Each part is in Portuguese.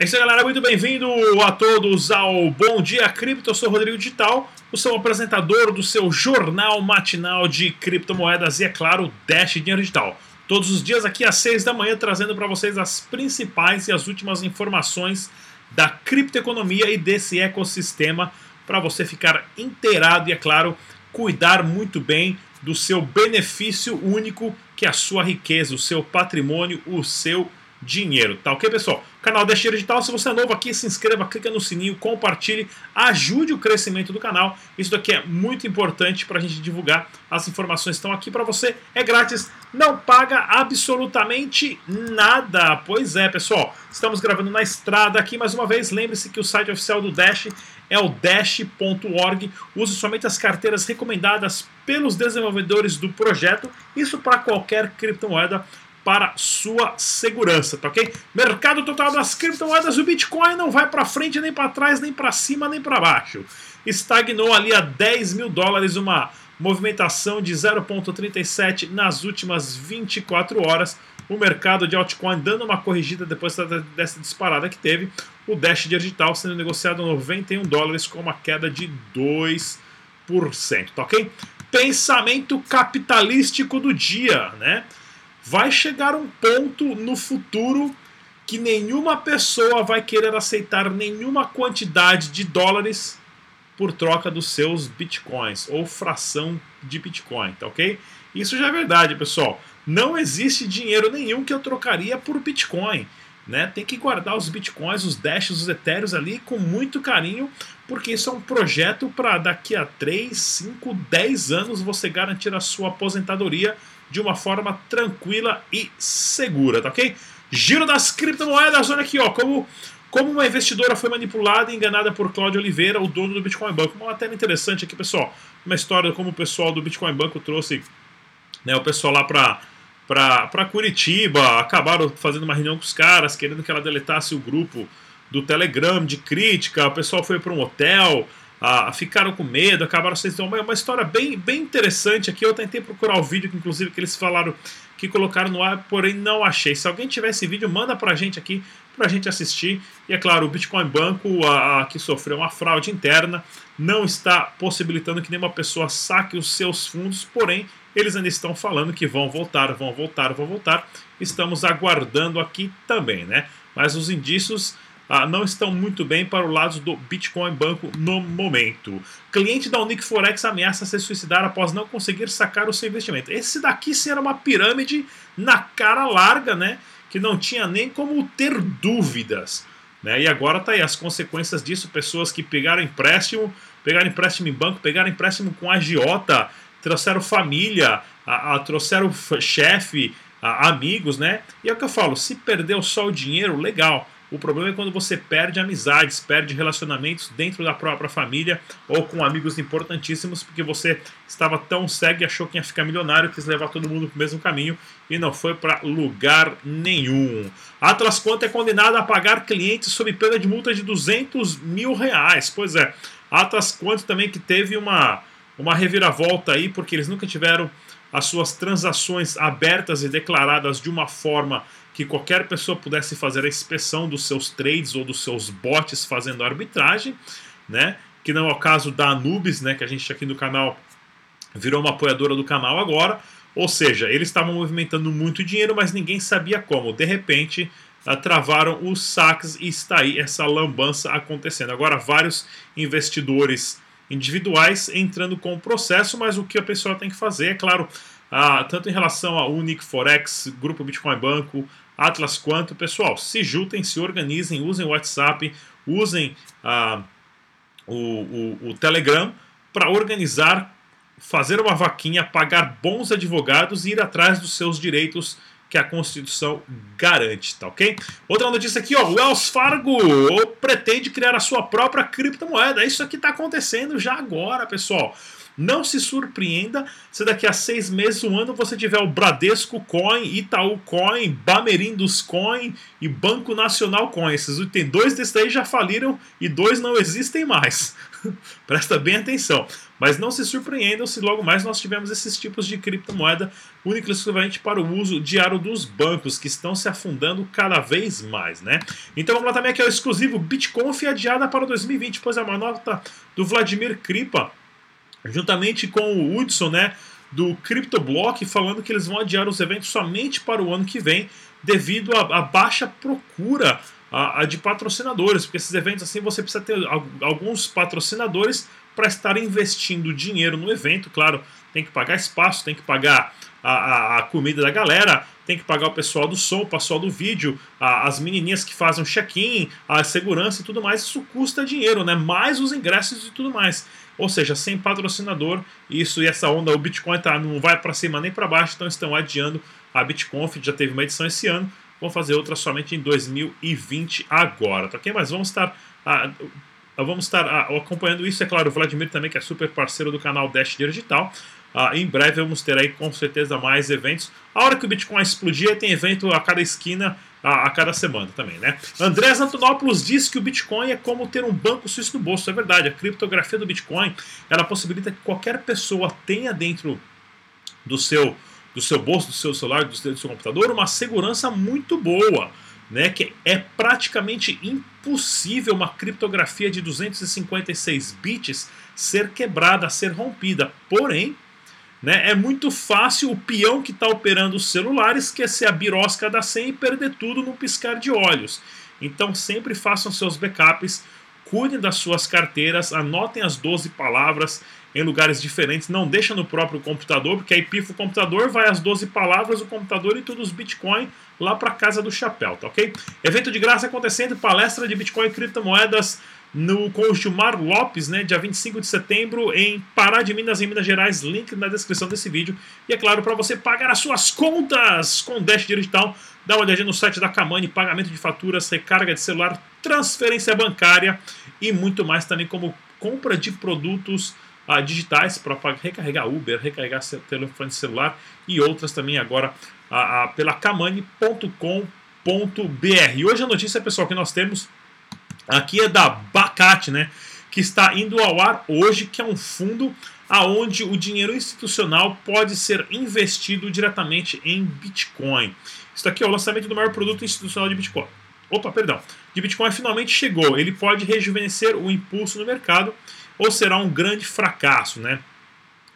É isso aí, galera. Muito bem-vindo a todos ao Bom Dia Cripto. Eu sou o Rodrigo Digital, o seu apresentador do seu jornal matinal de criptomoedas e, é claro, Dash Dinheiro Digital. Todos os dias aqui às 6 da manhã, trazendo para vocês as principais e as últimas informações da criptoeconomia e desse ecossistema para você ficar inteirado e, é claro, cuidar muito bem do seu benefício único, que é a sua riqueza, o seu patrimônio, o seu dinheiro. Tá ok, pessoal? Canal Dash Digital, se você é novo aqui, se inscreva, clica no sininho, compartilhe, ajude o crescimento do canal. Isso daqui é muito importante para a gente divulgar. As informações estão aqui para você, é grátis, não paga absolutamente nada. Pois é, pessoal, estamos gravando na estrada aqui mais uma vez. Lembre-se que o site oficial do Dash é o dash.org. Use somente as carteiras recomendadas pelos desenvolvedores do projeto. Isso para qualquer criptomoeda para sua segurança, tá ok? Mercado total das criptomoedas, o Bitcoin não vai para frente, nem para trás, nem para cima, nem para baixo. Estagnou ali a 10 mil dólares, uma movimentação de 0,37 nas últimas 24 horas. O mercado de altcoin dando uma corrigida depois dessa disparada que teve. O Dash digital sendo negociado a 91 dólares com uma queda de 2%, tá ok? Pensamento capitalístico do dia, né? Vai chegar um ponto no futuro que nenhuma pessoa vai querer aceitar nenhuma quantidade de dólares por troca dos seus bitcoins ou fração de bitcoin, tá ok? Isso já é verdade, pessoal. Não existe dinheiro nenhum que eu trocaria por bitcoin. Né? Tem que guardar os bitcoins, os dashes, os etéreos ali com muito carinho, porque isso é um projeto para daqui a 3, 5, 10 anos você garantir a sua aposentadoria de uma forma tranquila e segura, tá ok? Giro das criptomoedas, olha aqui, ó, como, como uma investidora foi manipulada e enganada por Cláudio Oliveira, o dono do Bitcoin Banco. Uma matéria interessante aqui, pessoal. Uma história como o pessoal do Bitcoin Banco trouxe né, o pessoal lá para para Curitiba, acabaram fazendo uma reunião com os caras, querendo que ela deletasse o grupo do Telegram de crítica, o pessoal foi para um hotel, ah, ficaram com medo, acabaram sendo uma, uma história bem, bem interessante aqui. Eu tentei procurar o vídeo, que, inclusive, que eles falaram que colocaram no ar, porém não achei. Se alguém tiver esse vídeo, manda pra gente aqui, pra gente assistir. E é claro, o Bitcoin Banco, a, a, que sofreu uma fraude interna, não está possibilitando que nenhuma pessoa saque os seus fundos, porém, eles ainda estão falando que vão voltar, vão voltar, vão voltar. Estamos aguardando aqui também, né? Mas os indícios ah, não estão muito bem para o lado do Bitcoin Banco no momento. Cliente da Unique Forex ameaça se suicidar após não conseguir sacar o seu investimento. Esse daqui sim era uma pirâmide na cara larga, né? Que não tinha nem como ter dúvidas. Né? E agora tá aí as consequências disso: pessoas que pegaram empréstimo, pegaram empréstimo em banco, pegaram empréstimo com agiota, trouxeram família, a, a, trouxeram chefe, amigos, né? E é o que eu falo: se perdeu só o dinheiro, legal. O problema é quando você perde amizades, perde relacionamentos dentro da própria família ou com amigos importantíssimos, porque você estava tão cego e achou que ia ficar milionário, quis levar todo mundo para o mesmo caminho e não foi para lugar nenhum. Atlas Quanto é condenado a pagar clientes sob pena de multa de 200 mil reais. Pois é, Atlas Quanto também que teve uma, uma reviravolta aí, porque eles nunca tiveram as suas transações abertas e declaradas de uma forma que qualquer pessoa pudesse fazer a inspeção dos seus trades ou dos seus bots fazendo arbitragem, né? Que não é o caso da Anubis, né? Que a gente aqui no canal virou uma apoiadora do canal agora. Ou seja, eles estavam movimentando muito dinheiro, mas ninguém sabia como. De repente, ah, travaram os saques e está aí essa lambança acontecendo. Agora, vários investidores individuais entrando com o processo, mas o que a pessoa tem que fazer, é claro, ah, tanto em relação a Unic Forex, Grupo Bitcoin Banco, Atlas quanto, pessoal, se juntem, se organizem, usem o WhatsApp, usem ah, o, o, o Telegram para organizar, fazer uma vaquinha, pagar bons advogados e ir atrás dos seus direitos que a Constituição garante, tá ok? Outra notícia aqui, ó, o Wells Fargo pretende criar a sua própria criptomoeda. Isso aqui está acontecendo já agora, pessoal. Não se surpreenda se daqui a seis meses, um ano, você tiver o Bradesco Coin, Itaú Coin, Bamerindos Coin e Banco Nacional Coin. Esses tem dois desses aí já faliram e dois não existem mais. Presta bem atenção. Mas não se surpreendam se logo mais nós tivermos esses tipos de criptomoeda única e exclusivamente para o uso diário dos bancos, que estão se afundando cada vez mais, né? Então vamos lá também aqui, é o exclusivo Bitcoin adiada para 2020, pois é uma nota do Vladimir Kripa, juntamente com o Hudson, né? Do CryptoBlock, falando que eles vão adiar os eventos somente para o ano que vem, devido à baixa procura a, a de patrocinadores, porque esses eventos assim você precisa ter alguns patrocinadores para estar investindo dinheiro no evento, claro, tem que pagar espaço, tem que pagar a, a, a comida da galera, tem que pagar o pessoal do som, o pessoal do vídeo, a, as menininhas que fazem o check-in, a segurança e tudo mais, isso custa dinheiro, né? Mais os ingressos e tudo mais. Ou seja, sem patrocinador, isso e essa onda, o Bitcoin tá, não vai para cima nem para baixo, então estão adiando a Bitconf, já teve uma edição esse ano, Vamos fazer outra somente em 2020 agora, tá ok? Mas vamos estar, ah, vamos estar ah, acompanhando isso, é claro, o Vladimir também, que é super parceiro do canal Dash Digital. Ah, em breve vamos ter aí com certeza mais eventos. A hora que o Bitcoin explodir, tem evento a cada esquina, a, a cada semana também, né? Andrés Antonopoulos diz que o Bitcoin é como ter um banco suíço no bolso. É verdade, a criptografia do Bitcoin ela possibilita que qualquer pessoa tenha dentro do seu do seu bolso, do seu celular, do seu, do seu computador, uma segurança muito boa. Né, que é praticamente impossível uma criptografia de 256 bits ser quebrada, ser rompida. Porém, né, é muito fácil o peão que está operando os celulares esquecer a birosca da senha e perder tudo num piscar de olhos. Então sempre façam seus backups, cuidem das suas carteiras, anotem as 12 palavras em lugares diferentes, não deixa no próprio computador, porque aí pifa o computador, vai as 12 palavras, o computador e todos os Bitcoin lá para casa do chapéu, tá ok? Evento de graça acontecendo, palestra de Bitcoin e criptomoedas no, com Lopes, né, dia 25 de setembro, em Pará de Minas, em Minas Gerais. Link na descrição desse vídeo. E é claro, para você pagar as suas contas com Dash Digital, dá uma olhadinha no site da Kamani, pagamento de faturas, recarga de celular, transferência bancária e muito mais também como compra de produtos ah, digitais para recarregar Uber, recarregar telefone celular e outras também agora ah, ah, pela kamani.com.br. Hoje a notícia, pessoal, que nós temos aqui é da Bacate, né? Que está indo ao ar hoje, que é um fundo aonde o dinheiro institucional pode ser investido diretamente em Bitcoin. Isso aqui é o lançamento do maior produto institucional de Bitcoin. Opa, perdão. De Bitcoin finalmente chegou. Ele pode rejuvenescer o impulso no mercado ou será um grande fracasso, né?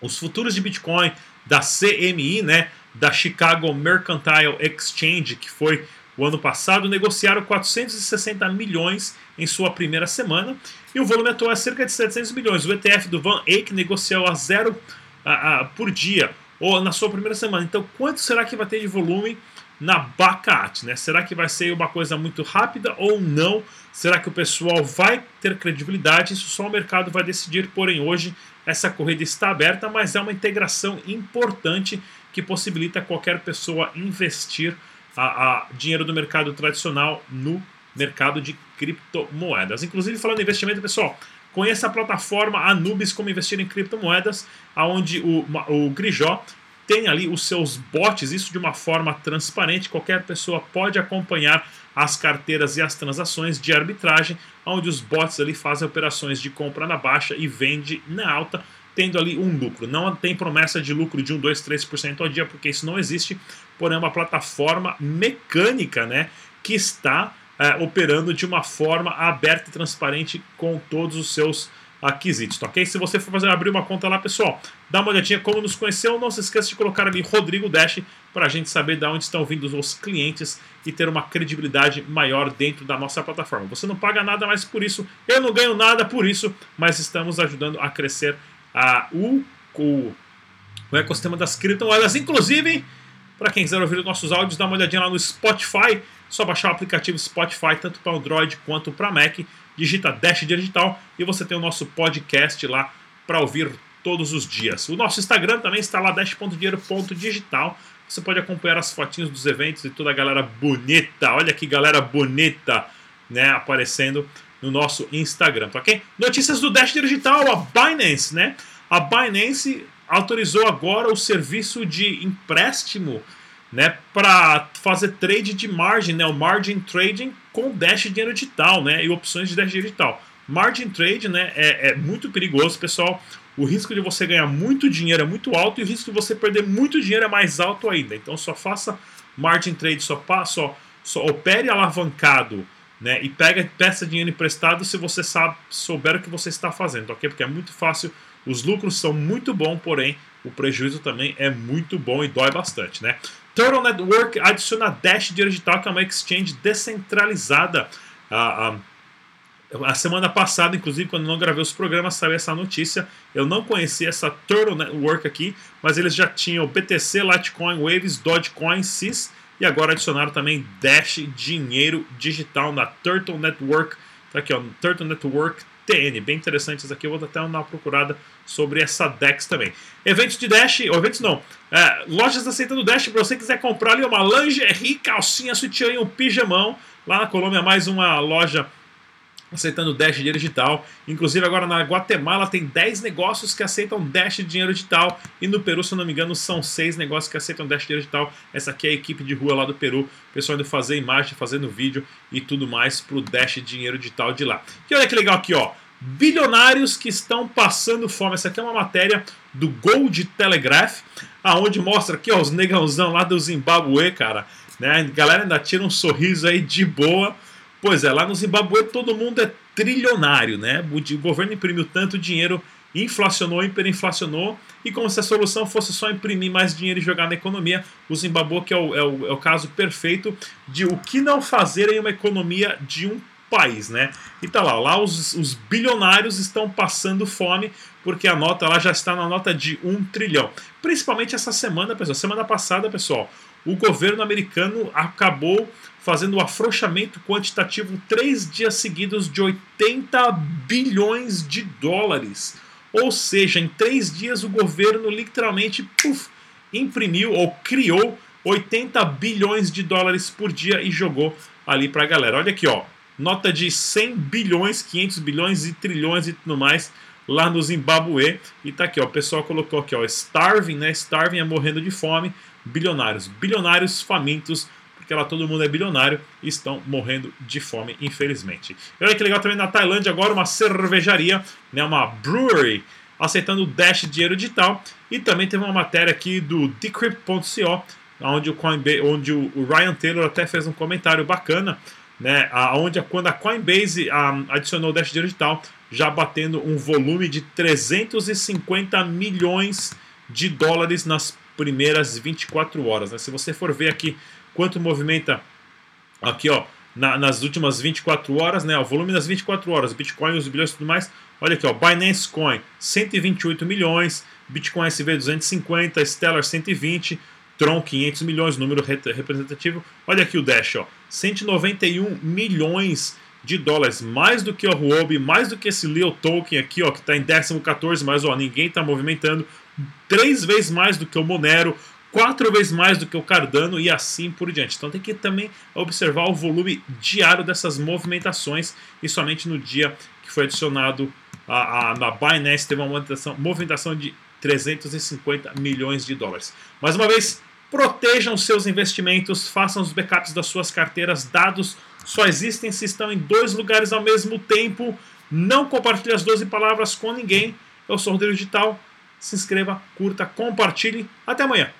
Os futuros de Bitcoin da CME, né, da Chicago Mercantile Exchange, que foi o ano passado, negociaram 460 milhões em sua primeira semana e o volume atual é cerca de 700 milhões. O ETF do Van Eyck negociou a zero a, a, por dia ou na sua primeira semana. Então, quanto será que vai ter de volume na Bacate? Né? Será que vai ser uma coisa muito rápida ou não? Será que o pessoal vai ter credibilidade? Isso só o mercado vai decidir. Porém, hoje essa corrida está aberta, mas é uma integração importante que possibilita qualquer pessoa investir a, a dinheiro do mercado tradicional no mercado de criptomoedas. Inclusive, falando em investimento, pessoal, conheça a plataforma Anubis como investir em criptomoedas, aonde o, o Grijó tem ali os seus bots, isso de uma forma transparente, qualquer pessoa pode acompanhar as carteiras e as transações de arbitragem, onde os bots ali fazem operações de compra na baixa e vende na alta, tendo ali um lucro. Não tem promessa de lucro de 1, 2, 3% ao dia, porque isso não existe, porém é uma plataforma mecânica né, que está é, operando de uma forma aberta e transparente com todos os seus aquisitos, tá ok? Se você for fazer abrir uma conta lá, pessoal, dá uma olhadinha como nos conheceu. Não se esqueça de colocar ali Rodrigo Dash para a gente saber de onde estão vindo os clientes e ter uma credibilidade maior dentro da nossa plataforma. Você não paga nada mais por isso, eu não ganho nada por isso, mas estamos ajudando a crescer a, o, o, o ecossistema das criptomoedas. Inclusive, para quem quiser ouvir os nossos áudios, dá uma olhadinha lá no Spotify. Só baixar o aplicativo Spotify, tanto para Android quanto para Mac. Digita Dash Digital e você tem o nosso podcast lá para ouvir todos os dias. O nosso Instagram também está lá, dash.dinheiro.digital. Você pode acompanhar as fotinhos dos eventos e toda a galera bonita. Olha que galera bonita, né, aparecendo no nosso Instagram, tá ok? Notícias do Dash Digital, a Binance, né? A Binance autorizou agora o serviço de empréstimo, né, para fazer trade de margem, né, o margin trading com Dash Dinheiro Digital, né, e opções de Dash Digital. margin trade né, é, é muito perigoso, pessoal. O risco de você ganhar muito dinheiro é muito alto e o risco de você perder muito dinheiro é mais alto ainda. Então só faça margin trade, só, só, só opere alavancado né, e pega, peça dinheiro emprestado se você sabe, souber o que você está fazendo, ok? Porque é muito fácil, os lucros são muito bons, porém o prejuízo também é muito bom e dói bastante, né? Turtle Network adiciona Dash Digital, que é uma exchange descentralizada. A, a, a, semana passada, inclusive, quando não gravei os programas, saiu essa notícia. Eu não conhecia essa Turtle Network aqui, mas eles já tinham BTC, Litecoin, Waves, Dogecoin, CIS e agora adicionaram também Dash Dinheiro Digital na Turtle Network. Tá aqui, ó, Turtle Network TN. Bem interessantes aqui. Eu vou até dar uma procurada sobre essa DEX também. Eventos de Dash, ou eventos não, é, lojas aceitando Dash, para você quiser comprar ali uma lingerie, calcinha, sutiã e um pijamão. Lá na Colômbia, mais uma loja aceitando Dash dinheiro digital. Inclusive agora na Guatemala tem 10 negócios que aceitam Dash dinheiro digital e no Peru, se eu não me engano, são 6 negócios que aceitam Dash dinheiro digital. Essa aqui é a equipe de rua lá do Peru, o pessoal indo fazer imagem, fazendo vídeo e tudo mais pro Dash dinheiro digital de lá. E olha que legal aqui, ó. Bilionários que estão passando fome. Essa aqui é uma matéria do Gold Telegraph, aonde mostra aqui ó, os negãozão lá do Zimbabue, cara. Né? A galera ainda tira um sorriso aí de boa Pois é, lá no Zimbabue todo mundo é trilionário, né? O governo imprimiu tanto dinheiro, inflacionou, hiperinflacionou, e como se a solução fosse só imprimir mais dinheiro e jogar na economia, o Zimbabue que é o, é o, é o caso perfeito de o que não fazer em uma economia de um país, né? E tá lá, lá os, os, bilionários estão passando fome porque a nota lá já está na nota de um trilhão. Principalmente essa semana, pessoal. Semana passada, pessoal, o governo americano acabou fazendo o afrouxamento quantitativo três dias seguidos de 80 bilhões de dólares. Ou seja, em três dias o governo literalmente puff, imprimiu ou criou 80 bilhões de dólares por dia e jogou ali para a galera. Olha aqui, ó, nota de 100 bilhões, 500 bilhões e trilhões e tudo mais lá no Zimbabue. E tá aqui, ó, o pessoal colocou aqui, ó, starving, né? Starving é morrendo de fome, bilionários, bilionários famintos porque lá todo mundo é bilionário e estão morrendo de fome, infelizmente. E olha que legal também na Tailândia agora uma cervejaria, né, uma brewery, aceitando Dash dinheiro digital. E também teve uma matéria aqui do Decrypt.co, onde o, Coinbase, onde o Ryan Taylor até fez um comentário bacana, né, onde quando a Coinbase adicionou o Dash digital, já batendo um volume de 350 milhões de dólares nas primeiras 24 horas. Né? Se você for ver aqui quanto movimenta aqui, ó, na, nas últimas 24 horas, né? O volume nas 24 horas, Bitcoin, os bilhões e tudo mais. Olha aqui, ó, Binance Coin 128 milhões, Bitcoin SV 250, Stellar 120, Tron 500 milhões, número representativo. Olha aqui o Dash, ó, 191 milhões de dólares, mais do que o Huobi, mais do que esse Leo Token aqui, ó, que está em 14, mas ó, ninguém está movimentando, três vezes mais do que o Monero, quatro vezes mais do que o Cardano e assim por diante. Então tem que também observar o volume diário dessas movimentações e somente no dia que foi adicionado a, a, na Binance teve uma movimentação, movimentação de 350 milhões de dólares. Mais uma vez, protejam seus investimentos, façam os backups das suas carteiras, dados só existem se estão em dois lugares ao mesmo tempo. Não compartilhe as 12 palavras com ninguém. Eu sou o Rodrigo Digital. Se inscreva, curta, compartilhe. Até amanhã.